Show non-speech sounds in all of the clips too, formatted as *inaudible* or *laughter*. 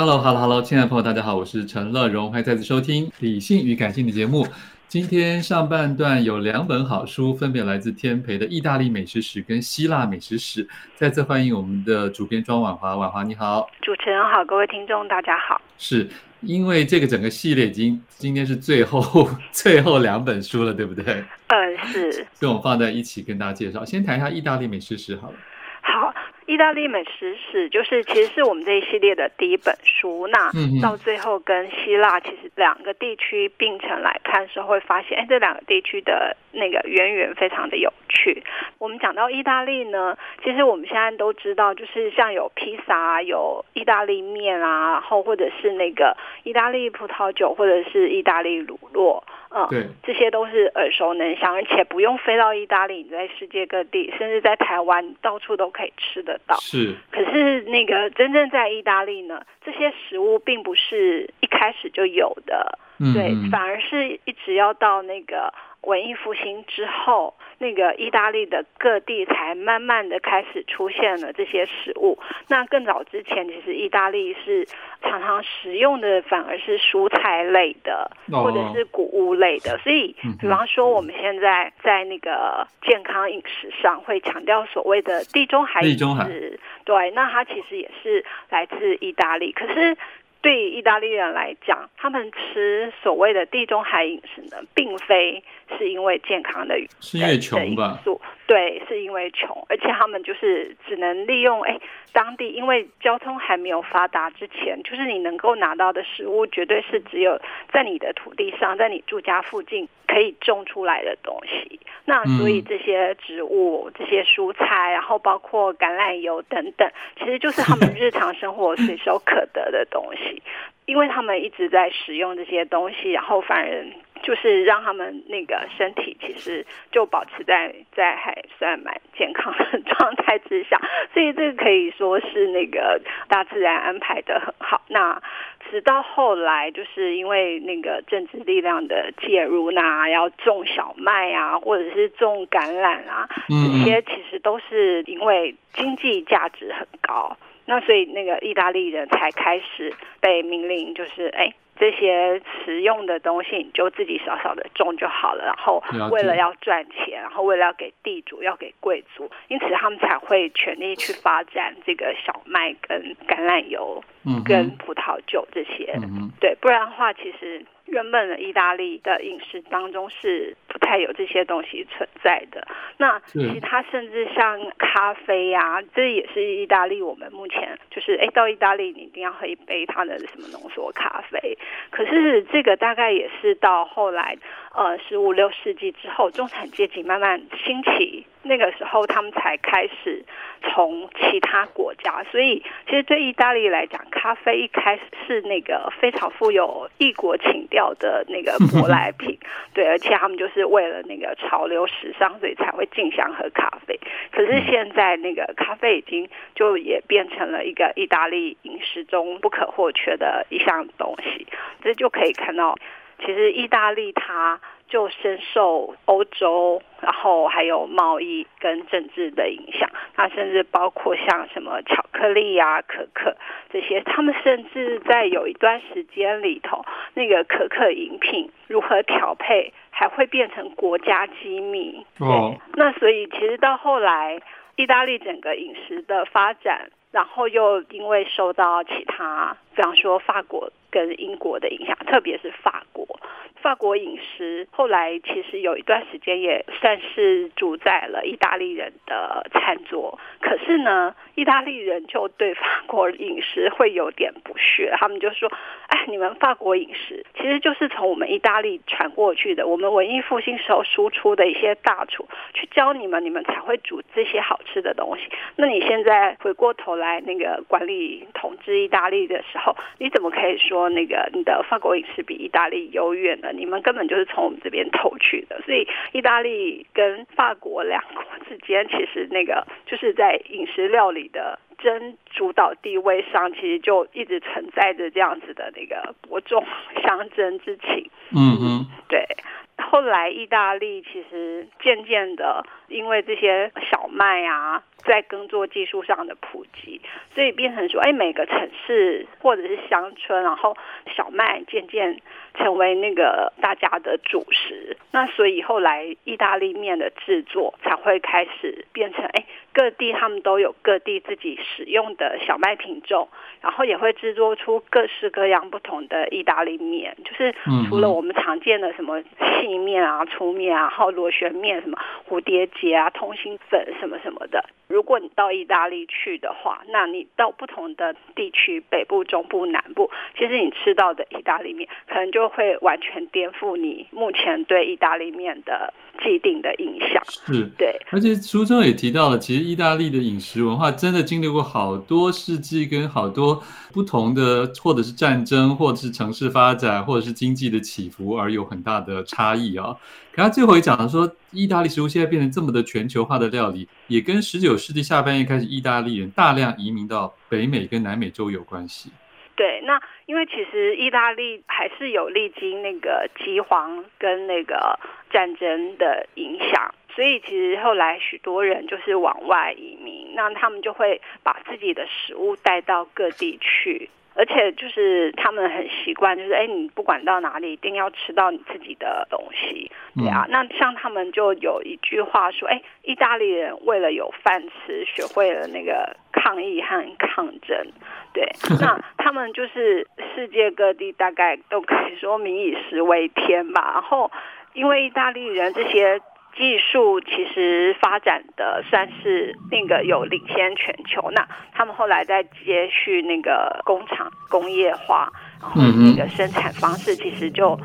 Hello，Hello，Hello，亲爱的朋友，大家好，我是陈乐融，欢迎再次收听《理性与感性》的节目。今天上半段有两本好书，分别来自天培的《意大利美食史》跟《希腊美食史》。再次欢迎我们的主编庄婉华，婉华你好。主持人好，各位听众大家好。是因为这个整个系列已经今天是最后 *laughs* 最后两本书了，对不对？嗯，是。所以我们放在一起跟大家介绍。先谈一下《意大利美食史》好了。好。意大利美食史就是其实是我们这一系列的第一本书，那到最后跟希腊其实两个地区并成来看的时候，会发现，哎，这两个地区的那个渊源非常的有趣。我们讲到意大利呢，其实我们现在都知道，就是像有披萨啊，有意大利面啊，然后或者是那个意大利葡萄酒，或者是意大利乳酪。嗯，对，这些都是耳熟能详，而且不用飞到意大利，你在世界各地，甚至在台湾，到处都可以吃得到。是，可是那个真正在意大利呢，这些食物并不是一开始就有的，嗯、对，反而是一直要到那个。文艺复兴之后，那个意大利的各地才慢慢的开始出现了这些食物。那更早之前，其实意大利是常常食用的反而是蔬菜类的，或者是谷物类的。所以，比方说我们现在在那个健康饮食上会强调所谓的地中海饮食，对，那它其实也是来自意大利。可是。对意大利人来讲，他们吃所谓的地中海饮食呢，并非是因为健康的，是因为穷吧？对，是因为穷，而且他们就是只能利用哎，当地因为交通还没有发达之前，就是你能够拿到的食物，绝对是只有在你的土地上，在你住家附近可以种出来的东西。那所以这些植物、这些蔬菜，然后包括橄榄油等等，其实就是他们日常生活随手可得的东西，因为他们一直在使用这些东西，然后反而。就是让他们那个身体其实就保持在在还算蛮健康的状态之下，所以这个可以说是那个大自然安排的很好。那直到后来，就是因为那个政治力量的介入，那要种小麦啊，或者是种橄榄啊，这些其实都是因为经济价值很高，那所以那个意大利人才开始被命令，就是哎。这些实用的东西，你就自己少少的种就好了。然后为了要赚钱，然后为了要给地主、要给贵族，因此他们才会全力去发展这个小麦跟橄榄油，跟葡萄酒这些。对，不然的话，其实。原本的意大利的饮食当中是不太有这些东西存在的。那其他甚至像咖啡呀、啊，这也是意大利。我们目前就是，哎，到意大利你一定要喝一杯它的什么浓缩咖啡。可是这个大概也是到后来，呃，十五六世纪之后，中产阶级慢慢兴起。那个时候，他们才开始从其他国家，所以其实对意大利来讲，咖啡一开始是那个非常富有异国情调的那个舶来 *laughs* 品，对，而且他们就是为了那个潮流时尚，所以才会竞相喝咖啡。可是现在，那个咖啡已经就也变成了一个意大利饮食中不可或缺的一项东西，这就可以看到，其实意大利它。就深受欧洲，然后还有贸易跟政治的影响。那甚至包括像什么巧克力啊、可可这些，他们甚至在有一段时间里头，那个可可饮品如何调配，还会变成国家机密。哦，那所以其实到后来，意大利整个饮食的发展。然后又因为受到其他，比方说法国跟英国的影响，特别是法国。法国饮食后来其实有一段时间也算是主宰了意大利人的餐桌，可是呢，意大利人就对法国饮食会有点不屑，他们就说：“哎，你们法国饮食其实就是从我们意大利传过去的，我们文艺复兴时候输出的一些大厨去教你们，你们才会煮这些好吃的东西。那你现在回过头来那个管理统治意大利的时候，你怎么可以说那个你的法国饮食比意大利优越呢？”你们根本就是从我们这边偷去的，所以意大利跟法国两国之间，其实那个就是在饮食料理的争主导地位上，其实就一直存在着这样子的那个伯仲相争之情。嗯嗯，对。后来意大利其实渐渐的，因为这些小麦啊，在耕作技术上的普及，所以变成说，哎，每个城市或者是乡村，然后小麦渐渐。成为那个大家的主食，那所以后来意大利面的制作才会开始变成，哎，各地他们都有各地自己使用的小麦品种，然后也会制作出各式各样不同的意大利面，就是除了我们常见的什么细面啊、粗面啊，然后螺旋面、什么蝴蝶通心粉什么什么的。如果你到意大利去的话，那你到不同的地区，北部、中部、南部，其实你吃到的意大利面，可能就会完全颠覆你目前对意大利面的既定的印象。是，对。而且书中也提到了，其实意大利的饮食文化真的经历过好多世纪，跟好多不同的，或者是战争，或者是城市发展，或者是经济的起伏，而有很大的差异啊。然后最后也讲了说，意大利食物现在变成这么的全球化的料理，也跟十九世纪下半叶开始意大利人大量移民到北美跟南美洲有关系。对，那因为其实意大利还是有历经那个饥荒跟那个战争的影响，所以其实后来许多人就是往外移民，那他们就会把自己的食物带到各地去。而且就是他们很习惯，就是哎，你不管到哪里，一定要吃到你自己的东西，对啊。那像他们就有一句话说，哎，意大利人为了有饭吃，学会了那个抗议和抗争，对。*laughs* 那他们就是世界各地大概都可以说民以食为天吧。然后因为意大利人这些。技术其实发展的算是那个有领先全球，那他们后来在接续那个工厂工业化，然后那个生产方式其实就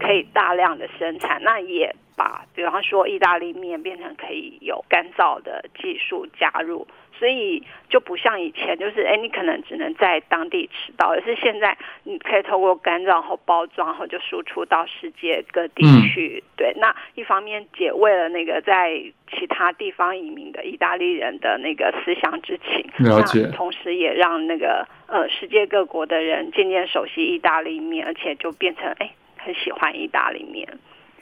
可以大量的生产，那也把比方说意大利面变成可以有干燥的技术加入。所以就不像以前，就是哎，你可能只能在当地吃到，而是现在你可以透过干燥后包装后就输出到世界各地去。嗯、对，那一方面解慰了那个在其他地方移民的意大利人的那个思乡之情，了解。那同时也让那个呃世界各国的人渐渐熟悉意大利面，而且就变成哎很喜欢意大利面。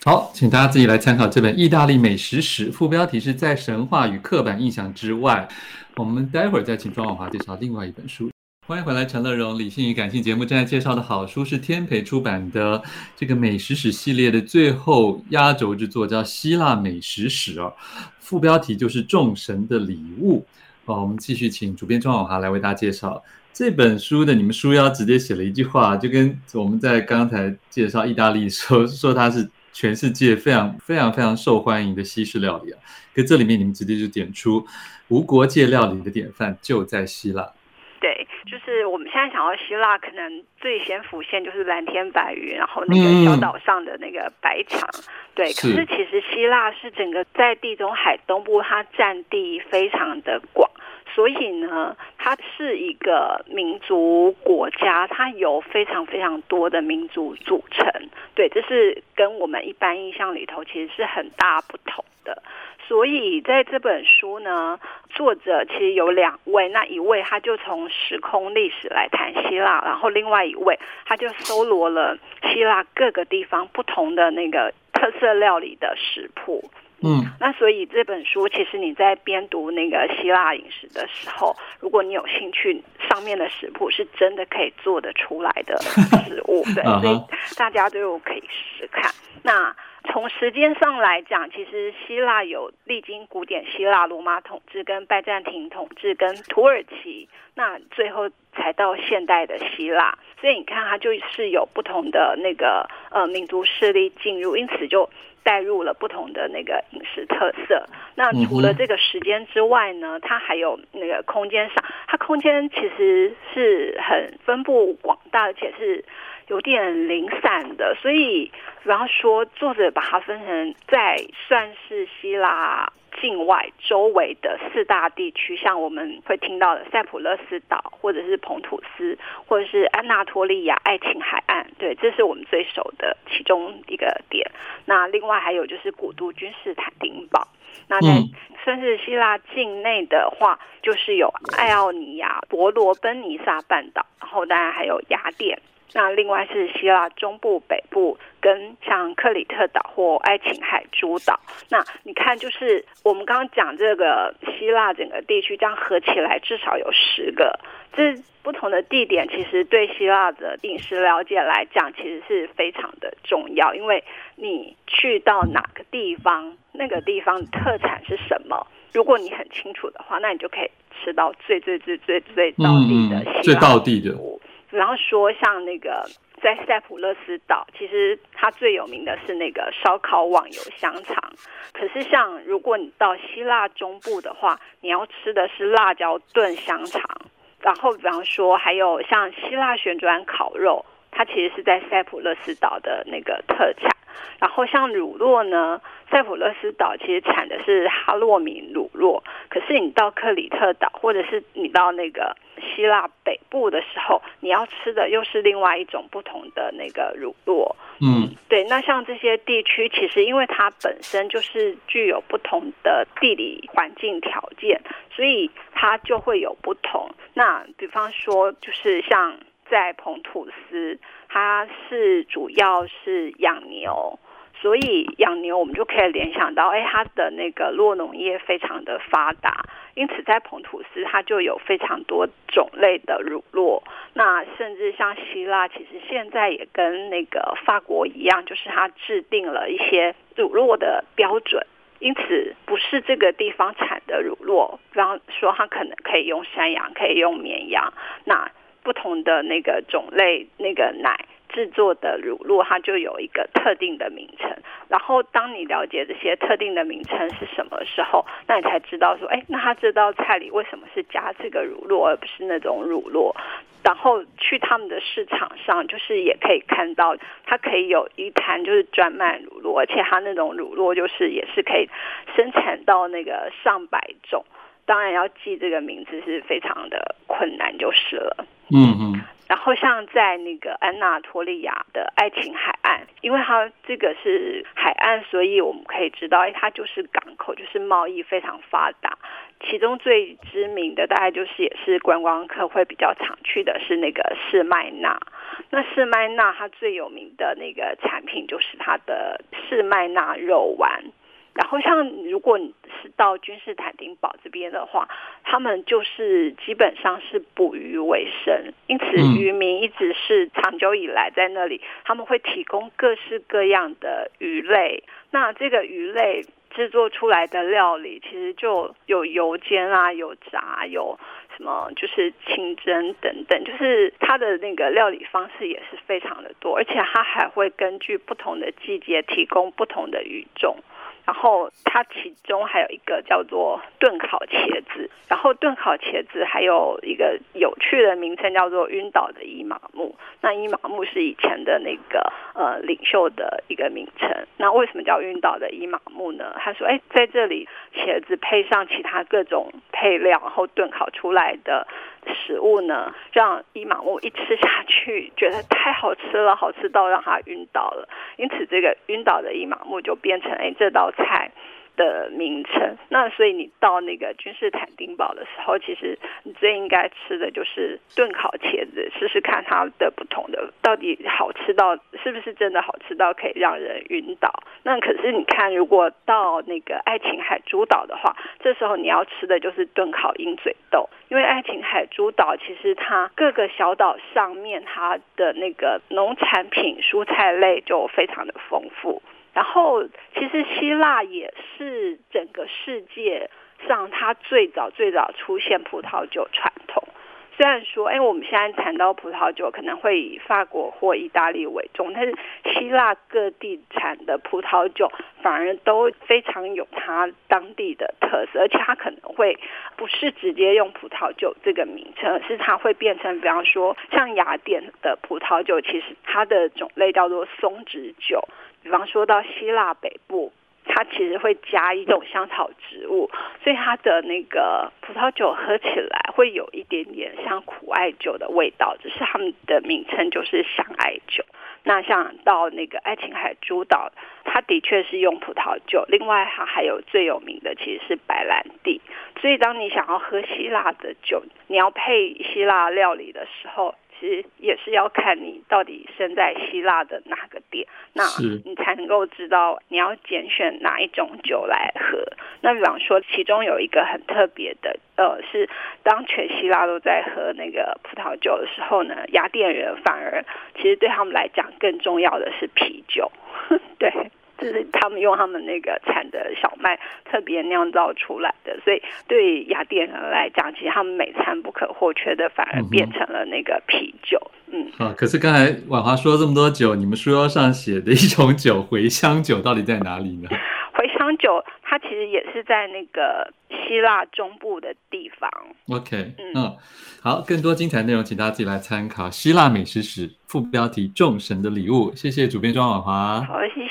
好，请大家自己来参考这本《意大利美食史》，副标题是在神话与刻板印象之外。我们待会儿再请庄婉华介绍另外一本书。欢迎回来，陈乐融理性与感性节目正在介绍的好书是天培出版的这个美食史系列的最后压轴之作，叫《希腊美食史》哦。副标题就是“众神的礼物”。好，我们继续请主编庄婉华来为大家介绍这本书的。你们书腰直接写了一句话，就跟我们在刚才介绍意大利说说它是。全世界非常非常非常受欢迎的西式料理啊，可这里面你们直接就点出无国界料理的典范就在希腊。对，就是我们现在想到希腊，可能最先浮现就是蓝天白云，然后那个小岛上的那个白墙。嗯、对，可是其实希腊是整个在地中海东部，它占地非常的广。所以呢，它是一个民族国家，它由非常非常多的民族组成。对，这是跟我们一般印象里头其实是很大不同的。所以在这本书呢，作者其实有两位，那一位他就从时空历史来谈希腊，然后另外一位他就搜罗了希腊各个地方不同的那个。特色料理的食谱。嗯，那所以这本书其实你在边读那个希腊饮食的时候，如果你有兴趣，上面的食谱是真的可以做得出来的食物，*laughs* 对，所以大家都可以试试看。那从时间上来讲，其实希腊有历经古典希腊、罗马统治、跟拜占庭统治、跟土耳其，那最后才到现代的希腊。所以你看，它就是有不同的那个呃民族势力进入，因此就。带入了不同的那个饮食特色。那除了这个时间之外呢，它还有那个空间上，它空间其实是很分布广大，而且是有点零散的。所以，比方说，作者把它分成在算是希腊。境外周围的四大地区，像我们会听到的塞浦路斯岛，或者是彭土斯，或者是安纳托利亚爱琴海岸，对，这是我们最熟的其中一个点。那另外还有就是古都君士坦丁堡。那在算是希腊境内的话，就是有爱奥尼亚、伯罗奔尼撒半岛，然后当然还有雅典。那另外是希腊中部、北部跟像克里特岛或爱琴海诸岛。那你看，就是我们刚刚讲这个希腊整个地区，这样合起来至少有十个。这不同的地点，其实对希腊的饮食了解来讲，其实是非常的重要。因为你去到哪个地方，那个地方特产是什么？如果你很清楚的话，那你就可以吃到最最最最最到地的希腊最到地的。然后说，像那个在塞浦路斯岛，其实它最有名的是那个烧烤网油香肠。可是，像如果你到希腊中部的话，你要吃的是辣椒炖香肠。然后，比方说，还有像希腊旋转烤肉，它其实是在塞浦路斯岛的那个特产。然后像乳酪呢，塞浦路斯岛其实产的是哈洛米乳酪，可是你到克里特岛或者是你到那个希腊北部的时候，你要吃的又是另外一种不同的那个乳酪。嗯，对。那像这些地区，其实因为它本身就是具有不同的地理环境条件，所以它就会有不同。那比方说，就是像在彭吐斯。它是主要是养牛，所以养牛我们就可以联想到，哎，它的那个酪农业非常的发达，因此在彭吐斯它就有非常多种类的乳酪。那甚至像希腊，其实现在也跟那个法国一样，就是它制定了一些乳酪的标准，因此不是这个地方产的乳酪，比方说它可能可以用山羊，可以用绵羊，那。不同的那个种类，那个奶制作的乳酪，它就有一个特定的名称。然后，当你了解这些特定的名称是什么时候，那你才知道说，哎，那它这道菜里为什么是加这个乳酪，而不是那种乳酪？然后去他们的市场上，就是也可以看到，它可以有一摊就是专卖乳酪，而且它那种乳酪就是也是可以生产到那个上百种。当然要记这个名字是非常的困难，就是了。嗯嗯。然后像在那个安纳托利亚的爱琴海岸，因为它这个是海岸，所以我们可以知道，哎，它就是港口，就是贸易非常发达。其中最知名的，大概就是也是观光客会比较常去的是那个士麦纳。那士麦纳它最有名的那个产品就是它的士麦纳肉丸。然后，像如果你是到君士坦丁堡这边的话，他们就是基本上是捕鱼为生，因此渔民一直是长久以来在那里，他们会提供各式各样的鱼类。那这个鱼类制作出来的料理，其实就有油煎啊，有炸，有什么就是清蒸等等，就是它的那个料理方式也是非常的多，而且它还会根据不同的季节提供不同的鱼种。然后它其中还有一个叫做炖烤茄子，然后炖烤茄子还有一个有趣的名称叫做晕倒的伊玛目。那伊玛目是以前的那个呃领袖的一个名称。那为什么叫晕倒的伊玛目呢？他说，哎，在这里茄子配上其他各种配料，然后炖烤出来的。食物呢，让伊马木一吃下去，觉得太好吃了，好吃到让他晕倒了。因此，这个晕倒的伊马木就变成哎，这道菜的名称。那所以你到那个君士坦丁堡的时候，其实你最应该吃的就是炖烤茄子，试试看它的不同的到底好吃到是不是真的好吃到可以让人晕倒。那可是你看，如果到那个爱琴海诸岛的话，这时候你要吃的就是炖烤鹰嘴豆，因为爱琴海诸岛其实它各个小岛上面它的那个农产品、蔬菜类就非常的丰富。然后，其实希腊也是整个世界上它最早最早出现葡萄酒传统。虽然说，哎，我们现在谈到葡萄酒，可能会以法国或意大利为重，但是希腊各地产的葡萄酒反而都非常有它当地的特色，而且它可能会不是直接用葡萄酒这个名称，是它会变成，比方说像雅典的葡萄酒，其实它的种类叫做松脂酒。比方说到希腊北部，它其实会加一种香草植物，所以它的那个葡萄酒喝起来会有一点点像苦艾酒的味道，只是他们的名称就是香艾酒。那像到那个爱琴海诸岛，它的确是用葡萄酒，另外它还有最有名的其实是白兰地。所以当你想要喝希腊的酒，你要配希腊料理的时候。其实也是要看你到底身在希腊的哪个点，那你才能够知道你要拣选哪一种酒来喝。那比方说，其中有一个很特别的，呃，是当全希腊都在喝那个葡萄酒的时候呢，雅典人反而其实对他们来讲更重要的是啤酒，是他们用他们那个产的小麦特别酿造出来的，所以对雅典人来讲，其实他们每餐不可或缺的，反而变成了那个啤酒。嗯，嗯啊，可是刚才婉华说这么多酒，你们书上写的一种酒 *laughs* 茴香酒到底在哪里呢？茴香酒它其实也是在那个希腊中部的地方。OK，嗯，嗯，好，更多精彩内容，请大家自己来参考《希腊美食史》副标题《众神的礼物》。谢谢主编庄婉华。好，谢谢。